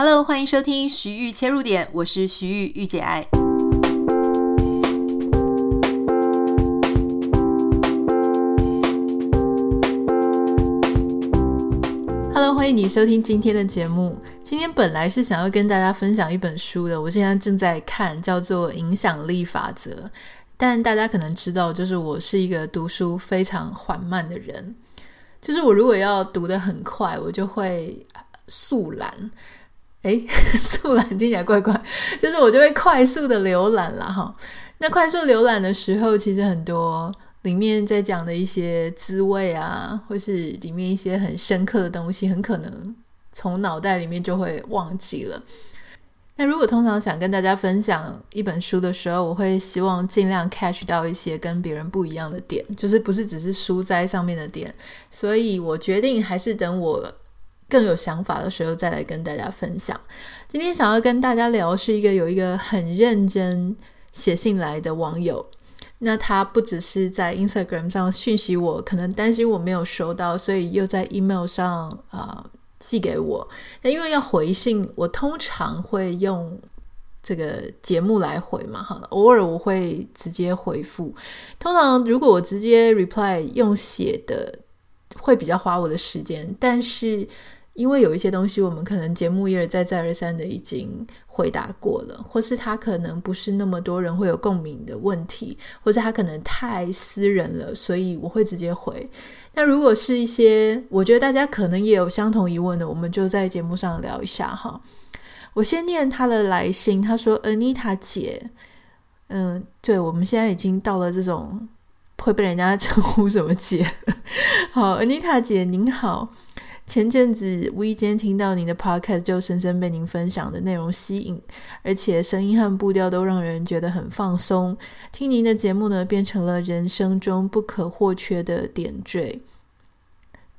Hello，欢迎收听徐玉切入点，我是徐玉御姐爱。Hello，欢迎你收听今天的节目。今天本来是想要跟大家分享一本书的，我现在正在看，叫做《影响力法则》。但大家可能知道，就是我是一个读书非常缓慢的人，就是我如果要读得很快，我就会速览。诶，速览听起来怪怪，就是我就会快速的浏览了哈。那快速浏览的时候，其实很多里面在讲的一些滋味啊，或是里面一些很深刻的东西，很可能从脑袋里面就会忘记了。那如果通常想跟大家分享一本书的时候，我会希望尽量 catch 到一些跟别人不一样的点，就是不是只是书斋上面的点。所以我决定还是等我。更有想法的时候再来跟大家分享。今天想要跟大家聊是一个有一个很认真写信来的网友，那他不只是在 Instagram 上讯息我，可能担心我没有收到，所以又在 email 上啊、呃、寄给我。那因为要回信，我通常会用这个节目来回嘛，哈，偶尔我会直接回复。通常如果我直接 reply 用写的，会比较花我的时间，但是。因为有一些东西，我们可能节目一而再、再而三的已经回答过了，或是他可能不是那么多人会有共鸣的问题，或是他可能太私人了，所以我会直接回。那如果是一些我觉得大家可能也有相同疑问的，我们就在节目上聊一下哈。我先念他的来信，他说：“Anita 姐，嗯，对，我们现在已经到了这种会被人家称呼什么姐。好，Anita 姐您好。”前阵子无意间听到您的 podcast，就深深被您分享的内容吸引，而且声音和步调都让人觉得很放松。听您的节目呢，变成了人生中不可或缺的点缀。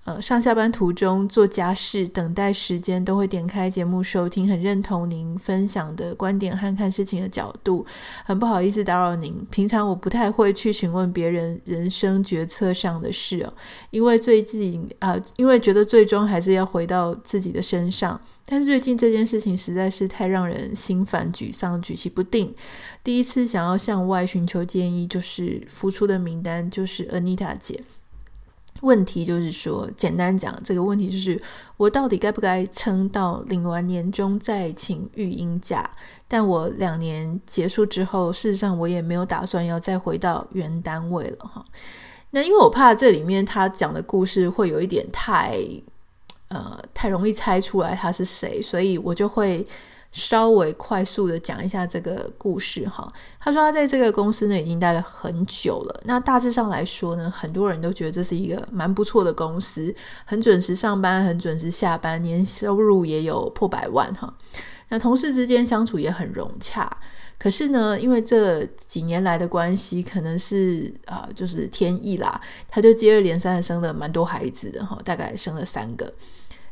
呃，上下班途中做家事、等待时间，都会点开节目收听，很认同您分享的观点和看事情的角度。很不好意思打扰您，平常我不太会去询问别人人生决策上的事哦，因为最近啊、因为觉得最终还是要回到自己的身上。但是最近这件事情实在是太让人心烦、沮丧、举棋不定。第一次想要向外寻求建议，就是浮出的名单就是 Anita 姐。问题就是说，简单讲，这个问题就是我到底该不该撑到领完年终再请育婴假？但我两年结束之后，事实上我也没有打算要再回到原单位了哈。那因为我怕这里面他讲的故事会有一点太呃太容易猜出来他是谁，所以我就会。稍微快速的讲一下这个故事哈。他说他在这个公司呢已经待了很久了。那大致上来说呢，很多人都觉得这是一个蛮不错的公司，很准时上班，很准时下班，年收入也有破百万哈。那同事之间相处也很融洽。可是呢，因为这几年来的关系，可能是啊、就是天意啦，他就接二连三的生了蛮多孩子的哈，大概生了三个。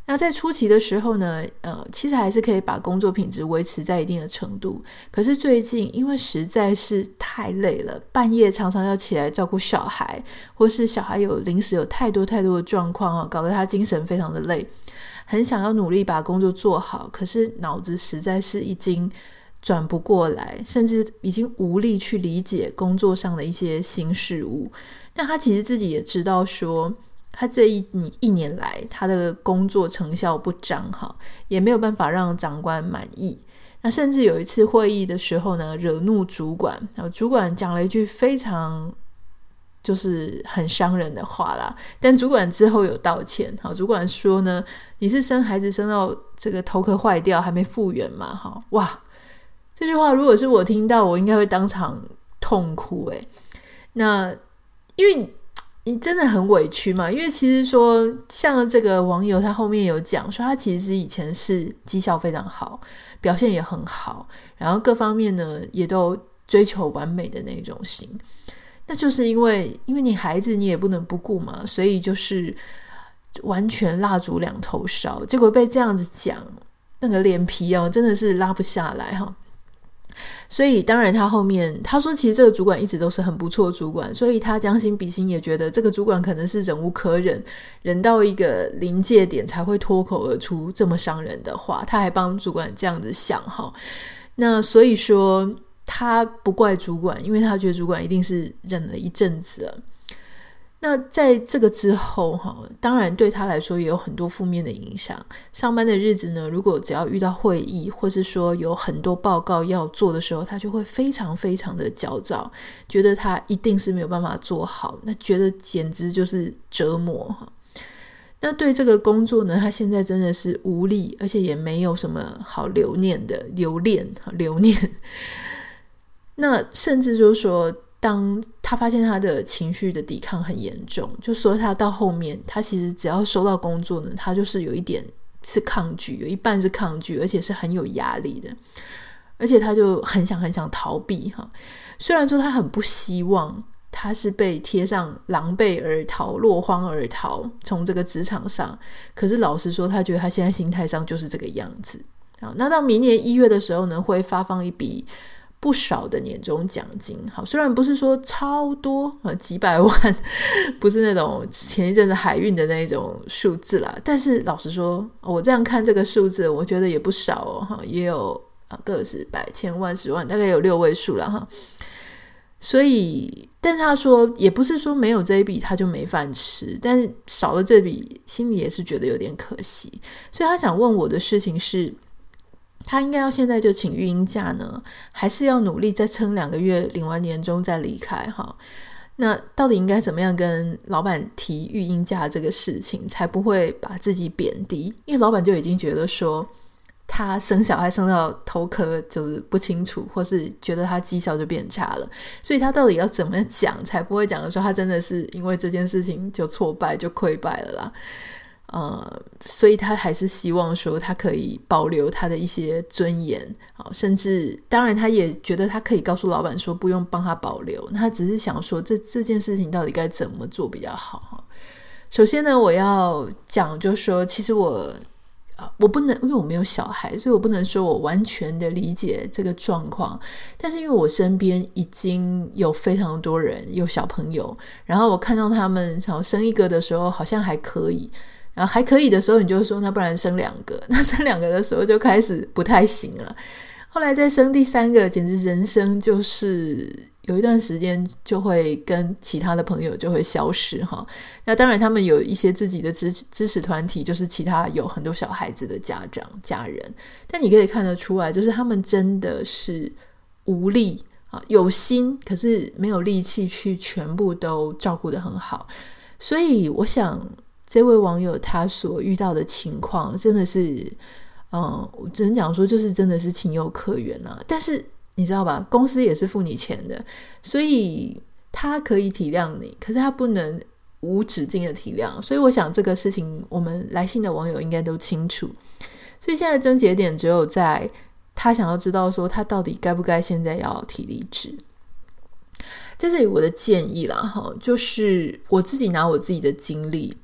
那在初期的时候呢，呃，其实还是可以把工作品质维持在一定的程度。可是最近因为实在是太累了，半夜常常要起来照顾小孩，或是小孩有临时有太多太多的状况啊，搞得他精神非常的累，很想要努力把工作做好，可是脑子实在是已经转不过来，甚至已经无力去理解工作上的一些新事物。但他其实自己也知道说。他这一你一年来，他的工作成效不彰哈，也没有办法让长官满意。那甚至有一次会议的时候呢，惹怒主管，然后主管讲了一句非常就是很伤人的话啦。但主管之后有道歉，好，主管说呢，你是生孩子生到这个头壳坏掉还没复原嘛？哈，哇，这句话如果是我听到，我应该会当场痛哭诶。那因为。你真的很委屈嘛？因为其实说，像这个网友他后面有讲说，他其实以前是绩效非常好，表现也很好，然后各方面呢也都追求完美的那种型。那就是因为，因为你孩子你也不能不顾嘛，所以就是完全蜡烛两头烧。结果被这样子讲，那个脸皮哦真的是拉不下来哈。所以当然他后面他说，其实这个主管一直都是很不错主管，所以他将心比心也觉得这个主管可能是忍无可忍，忍到一个临界点才会脱口而出这么伤人的话。他还帮主管这样子想哈，那所以说他不怪主管，因为他觉得主管一定是忍了一阵子了。那在这个之后，哈，当然对他来说也有很多负面的影响。上班的日子呢，如果只要遇到会议，或是说有很多报告要做的时候，他就会非常非常的焦躁，觉得他一定是没有办法做好，那觉得简直就是折磨哈。那对这个工作呢，他现在真的是无力，而且也没有什么好留念的留恋留念。那甚至就是说。当他发现他的情绪的抵抗很严重，就说他到后面，他其实只要收到工作呢，他就是有一点是抗拒，有一半是抗拒，而且是很有压力的，而且他就很想很想逃避哈。虽然说他很不希望他是被贴上狼狈而逃、落荒而逃从这个职场上，可是老实说，他觉得他现在心态上就是这个样子。好，那到明年一月的时候呢，会发放一笔。不少的年终奖金，好，虽然不是说超多啊，几百万，不是那种前一阵子海运的那种数字啦，但是老实说，我这样看这个数字，我觉得也不少哦，哈，也有啊个十百千万十万，大概有六位数了哈。所以，但他说，也不是说没有这一笔他就没饭吃，但是少了这笔，心里也是觉得有点可惜。所以他想问我的事情是。他应该要现在就请育婴假呢，还是要努力再撑两个月，领完年终再离开？哈，那到底应该怎么样跟老板提育婴假这个事情，才不会把自己贬低？因为老板就已经觉得说他生小孩生到头壳就是不清楚，或是觉得他绩效就变差了，所以他到底要怎么讲，才不会讲的说他真的是因为这件事情就挫败就溃败了啦？呃，所以他还是希望说他可以保留他的一些尊严，好，甚至当然他也觉得他可以告诉老板说不用帮他保留，他只是想说这这件事情到底该怎么做比较好哈。首先呢，我要讲就是说，其实我啊，我不能因为我没有小孩，所以我不能说我完全的理解这个状况。但是因为我身边已经有非常多人有小朋友，然后我看到他们想要生一个的时候，好像还可以。然后还可以的时候，你就说那不然生两个。那生两个的时候就开始不太行了。后来再生第三个，简直人生就是有一段时间就会跟其他的朋友就会消失哈。那当然他们有一些自己的支支持团体，就是其他有很多小孩子的家长家人。但你可以看得出来，就是他们真的是无力啊，有心可是没有力气去全部都照顾得很好。所以我想。这位网友他所遇到的情况真的是，嗯，我只能讲说，就是真的是情有可原啊。但是你知道吧，公司也是付你钱的，所以他可以体谅你，可是他不能无止境的体谅。所以我想这个事情，我们来信的网友应该都清楚。所以现在症结点只有在他想要知道说，他到底该不该现在要提离职。在这里，我的建议啦，哈，就是我自己拿我自己的经历。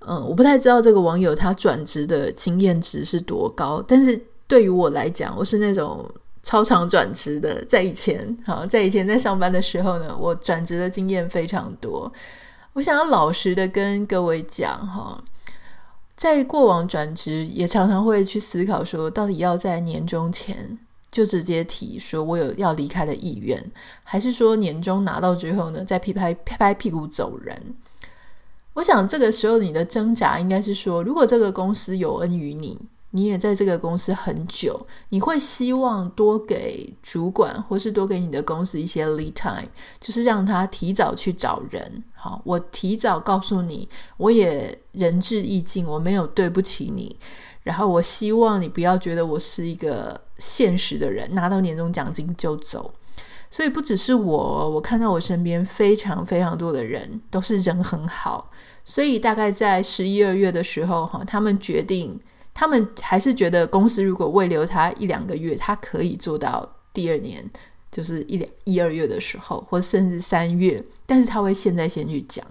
嗯，我不太知道这个网友他转职的经验值是多高，但是对于我来讲，我是那种超常转职的。在以前，好，在以前在上班的时候呢，我转职的经验非常多。我想要老实的跟各位讲哈，在过往转职也常常会去思考说，到底要在年终前就直接提说我有要离开的意愿，还是说年终拿到之后呢，再拍拍拍拍屁股走人？我想这个时候你的挣扎应该是说，如果这个公司有恩于你，你也在这个公司很久，你会希望多给主管或是多给你的公司一些 lead time，就是让他提早去找人。好，我提早告诉你，我也仁至义尽，我没有对不起你。然后我希望你不要觉得我是一个现实的人，拿到年终奖金就走。所以不只是我，我看到我身边非常非常多的人都是人很好，所以大概在十一二月的时候，哈，他们决定，他们还是觉得公司如果未留他一两个月，他可以做到第二年，就是一两一二月的时候，或甚至三月，但是他会现在先去讲。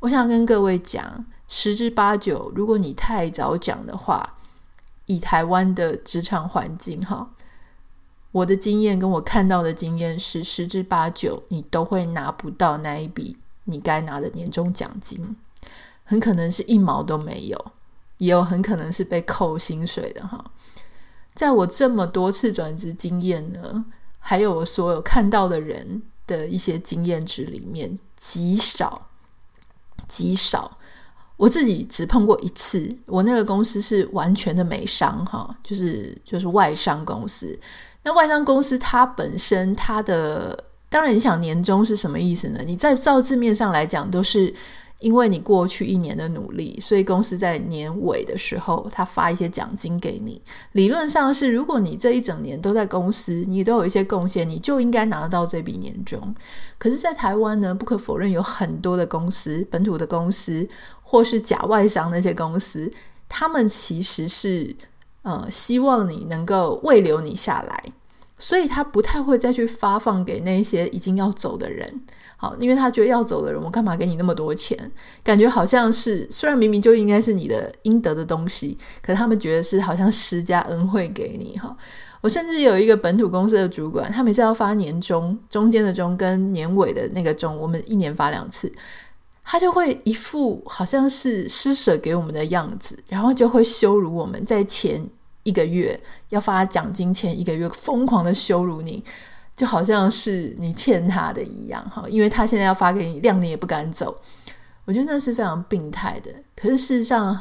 我想跟各位讲，十之八九，如果你太早讲的话，以台湾的职场环境，哈。我的经验跟我看到的经验是，十之八九你都会拿不到那一笔你该拿的年终奖金，很可能是一毛都没有，也有很可能是被扣薪水的哈。在我这么多次转职经验呢，还有我所有看到的人的一些经验值里面，极少，极少。我自己只碰过一次，我那个公司是完全的美商哈，就是就是外商公司。那外商公司它本身它的，当然你想年终是什么意思呢？你在照字面上来讲都是。因为你过去一年的努力，所以公司在年尾的时候，他发一些奖金给你。理论上是，如果你这一整年都在公司，你都有一些贡献，你就应该拿得到这笔年终。可是，在台湾呢，不可否认有很多的公司，本土的公司或是假外商那些公司，他们其实是呃希望你能够慰留你下来，所以他不太会再去发放给那些已经要走的人。好，因为他觉得要走的人，我干嘛给你那么多钱？感觉好像是，虽然明明就应该是你的应得的东西，可他们觉得是好像施加恩惠给你哈。我甚至有一个本土公司的主管，他每次要发年终，中间的终跟年尾的那个终，我们一年发两次，他就会一副好像是施舍给我们的样子，然后就会羞辱我们，在前一个月要发奖金前一个月疯狂的羞辱你。就好像是你欠他的一样哈，因为他现在要发给你，谅你也不敢走。我觉得那是非常病态的。可是事实上，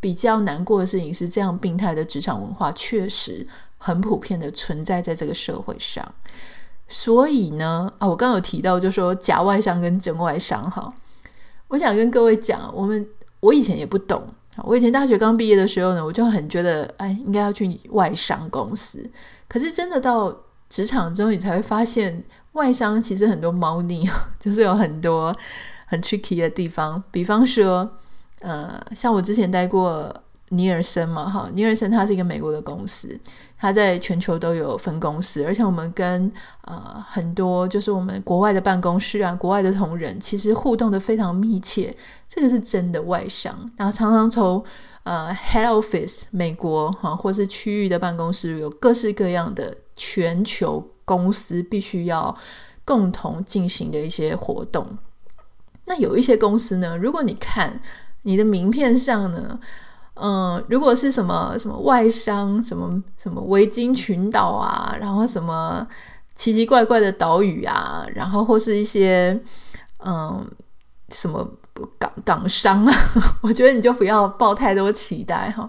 比较难过的事情是，这样病态的职场文化确实很普遍的存在在这个社会上。所以呢，啊，我刚刚有提到，就说假外商跟真外商哈，我想跟各位讲，我们我以前也不懂，我以前大学刚毕业的时候呢，我就很觉得，哎，应该要去外商公司。可是真的到职场之后，你才会发现外商其实很多猫腻，就是有很多很 tricky 的地方。比方说，呃，像我之前待过尼尔森嘛，哈，尼尔森它是一个美国的公司，它在全球都有分公司，而且我们跟呃很多就是我们国外的办公室啊、国外的同仁，其实互动的非常密切。这个是真的外商，然后常常从呃 head office 美国哈，或是区域的办公室，有各式各样的。全球公司必须要共同进行的一些活动。那有一些公司呢，如果你看你的名片上呢，嗯，如果是什么什么外商，什么什么维京群岛啊，然后什么奇奇怪怪的岛屿啊，然后或是一些嗯什么港港商啊，我觉得你就不要抱太多期待哈。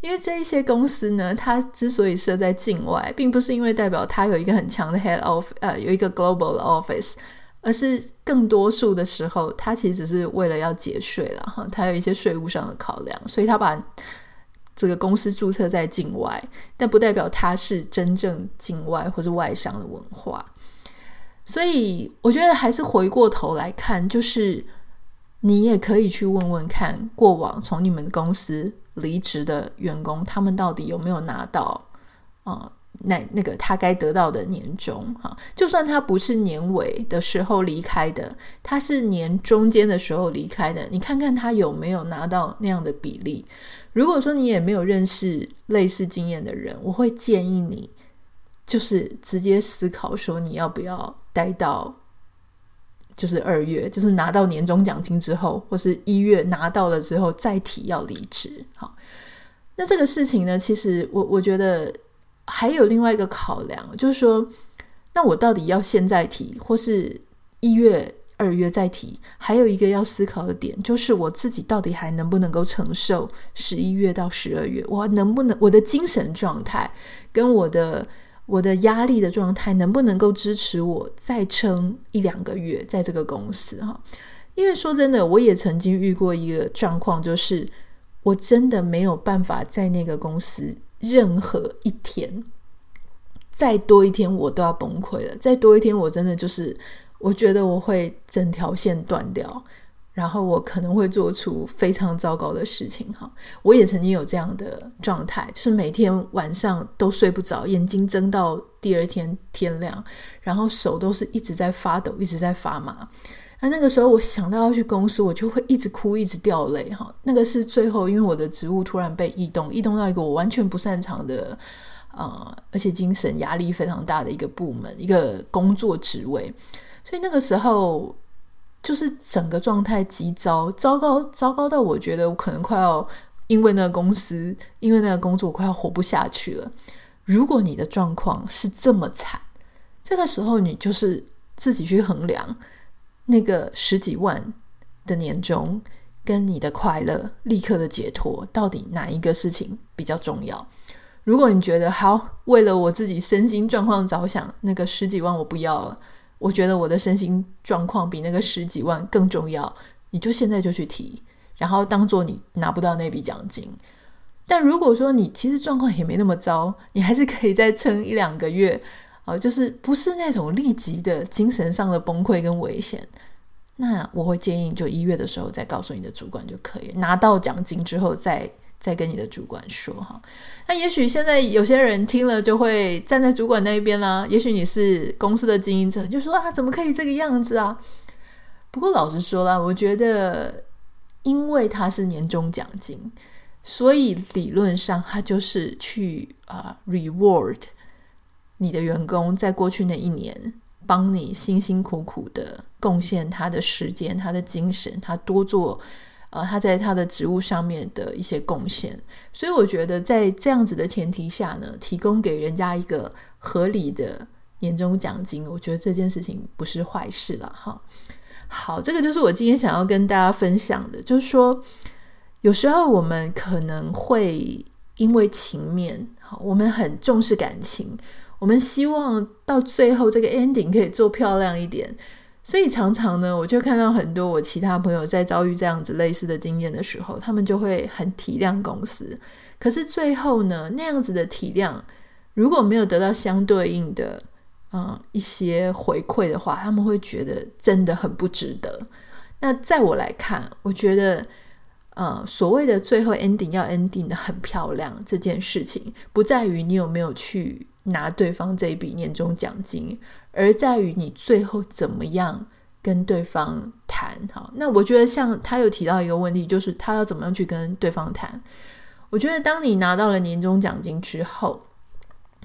因为这一些公司呢，它之所以设在境外，并不是因为代表它有一个很强的 head office，呃，有一个 global 的 office，而是更多数的时候，他其实只是为了要节税了哈，他有一些税务上的考量，所以他把这个公司注册在境外，但不代表他是真正境外或者外商的文化。所以我觉得还是回过头来看，就是你也可以去问问看，过往从你们公司。离职的员工，他们到底有没有拿到啊、那那个他该得到的年终哈？就算他不是年尾的时候离开的，他是年中间的时候离开的，你看看他有没有拿到那样的比例？如果说你也没有认识类似经验的人，我会建议你就是直接思考说你要不要待到。就是二月，就是拿到年终奖金之后，或是一月拿到了之后再提要离职。好，那这个事情呢，其实我我觉得还有另外一个考量，就是说，那我到底要现在提，或是一月、二月再提？还有一个要思考的点，就是我自己到底还能不能够承受十一月到十二月？我能不能我的精神状态跟我的。我的压力的状态能不能够支持我再撑一两个月在这个公司哈？因为说真的，我也曾经遇过一个状况，就是我真的没有办法在那个公司任何一天再多一天，我都要崩溃了。再多一天，我真的就是我觉得我会整条线断掉。然后我可能会做出非常糟糕的事情哈，我也曾经有这样的状态，就是每天晚上都睡不着，眼睛睁到第二天天亮，然后手都是一直在发抖，一直在发麻。那那个时候我想到要去公司，我就会一直哭，一直掉泪哈。那个是最后，因为我的职务突然被异动，异动到一个我完全不擅长的呃，而且精神压力非常大的一个部门，一个工作职位，所以那个时候就是整个状态极糟，糟糕糟糕到我觉得我可能快要因为那个公司，因为那个工作，我快要活不下去了。如果你的状况是这么惨，这个时候你就是自己去衡量那个十几万的年终跟你的快乐、立刻的解脱，到底哪一个事情比较重要？如果你觉得好，为了我自己身心状况着想，那个十几万我不要了。我觉得我的身心状况比那个十几万更重要，你就现在就去提，然后当做你拿不到那笔奖金。但如果说你其实状况也没那么糟，你还是可以再撑一两个月，啊，就是不是那种立即的精神上的崩溃跟危险。那我会建议就一月的时候再告诉你的主管就可以，拿到奖金之后再。再跟你的主管说哈，那也许现在有些人听了就会站在主管那一边啦。也许你是公司的经营者，就说啊，怎么可以这个样子啊？不过老实说啦，我觉得，因为它是年终奖金，所以理论上它就是去啊、reward 你的员工在过去那一年帮你辛辛苦苦的贡献他的时间、他的精神，他多做。呃，他在他的职务上面的一些贡献，所以我觉得在这样子的前提下呢，提供给人家一个合理的年终奖金，我觉得这件事情不是坏事了哈。好，这个就是我今天想要跟大家分享的，就是说，有时候我们可能会因为情面，好，我们很重视感情，我们希望到最后这个 ending 可以做漂亮一点。所以常常呢，我就看到很多我其他朋友在遭遇这样子类似的经验的时候，他们就会很体谅公司。可是最后呢，那样子的体谅如果没有得到相对应的嗯一些回馈的话，他们会觉得真的很不值得。那在我来看，我觉得呃所谓的最后 ending 要 ending 的很漂亮这件事情，不在于你有没有去拿对方这一笔年终奖金。而在于你最后怎么样跟对方谈。好，那我觉得像他有提到一个问题，就是他要怎么样去跟对方谈。我觉得当你拿到了年终奖金之后，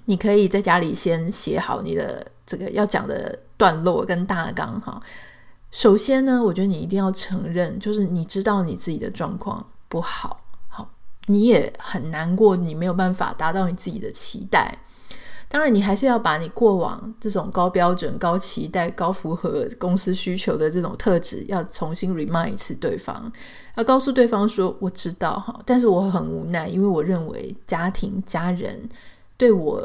你可以在家里先写好你的这个要讲的段落跟大纲。哈，首先呢，我觉得你一定要承认，就是你知道你自己的状况不好，好，你也很难过，你没有办法达到你自己的期待。当然，你还是要把你过往这种高标准、高期待、高符合公司需求的这种特质，要重新 remind 一次对方，要告诉对方说：“我知道哈，但是我很无奈，因为我认为家庭、家人对我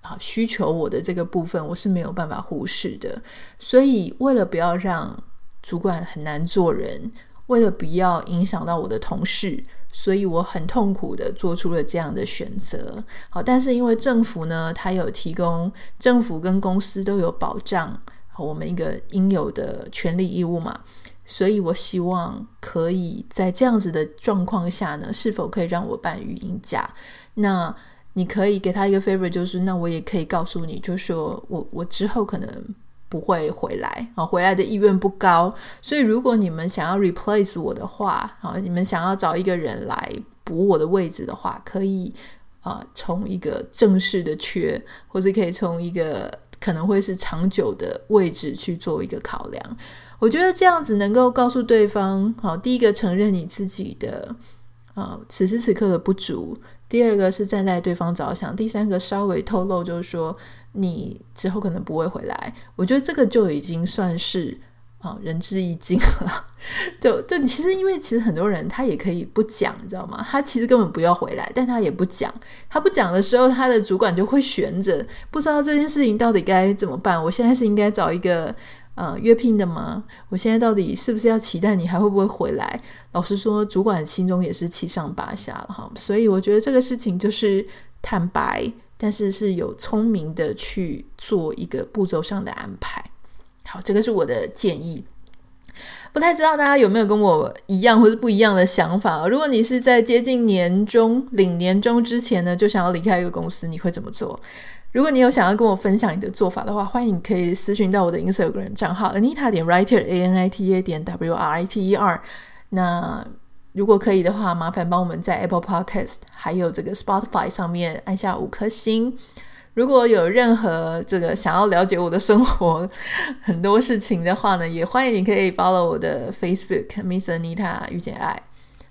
啊需求我的这个部分，我是没有办法忽视的。所以，为了不要让主管很难做人，为了不要影响到我的同事。”所以我很痛苦的做出了这样的选择，好，但是因为政府呢，它有提供，政府跟公司都有保障，我们一个应有的权利义务嘛，所以我希望可以在这样子的状况下呢，是否可以让我办语音假？那你可以给他一个 favor，就是那我也可以告诉你，就说我我之后可能。不会回来啊，回来的意愿不高，所以如果你们想要 replace 我的话啊，你们想要找一个人来补我的位置的话，可以啊，从一个正式的缺，或者可以从一个可能会是长久的位置去做一个考量。我觉得这样子能够告诉对方，好，第一个承认你自己的啊，此时此刻的不足。第二个是站在对方着想，第三个稍微透露就是说你之后可能不会回来，我觉得这个就已经算是啊仁至义尽了。就就其实因为其实很多人他也可以不讲，你知道吗？他其实根本不要回来，但他也不讲。他不讲的时候，他的主管就会悬着，不知道这件事情到底该怎么办。我现在是应该找一个。呃，约聘的吗？我现在到底是不是要期待你还会不会回来？老实说，主管心中也是七上八下了哈。所以我觉得这个事情就是坦白，但是是有聪明的去做一个步骤上的安排。好，这个是我的建议。不太知道大家有没有跟我一样或者不一样的想法？如果你是在接近年终领年终之前呢，就想要离开一个公司，你会怎么做？如果你有想要跟我分享你的做法的话，欢迎可以私讯到我的 Instagram 账号 Anita 点 Writer A N I T A 点 W R I T E R。那如果可以的话，麻烦帮我们在 Apple Podcast 还有这个 Spotify 上面按下五颗星。如果有任何这个想要了解我的生活很多事情的话呢，也欢迎你可以 follow 我的 Facebook Miss Anita 遇见爱。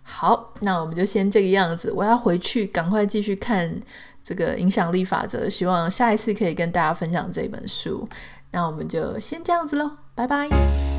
好，那我们就先这个样子，我要回去赶快继续看这个影响力法则，希望下一次可以跟大家分享这本书。那我们就先这样子喽，拜拜。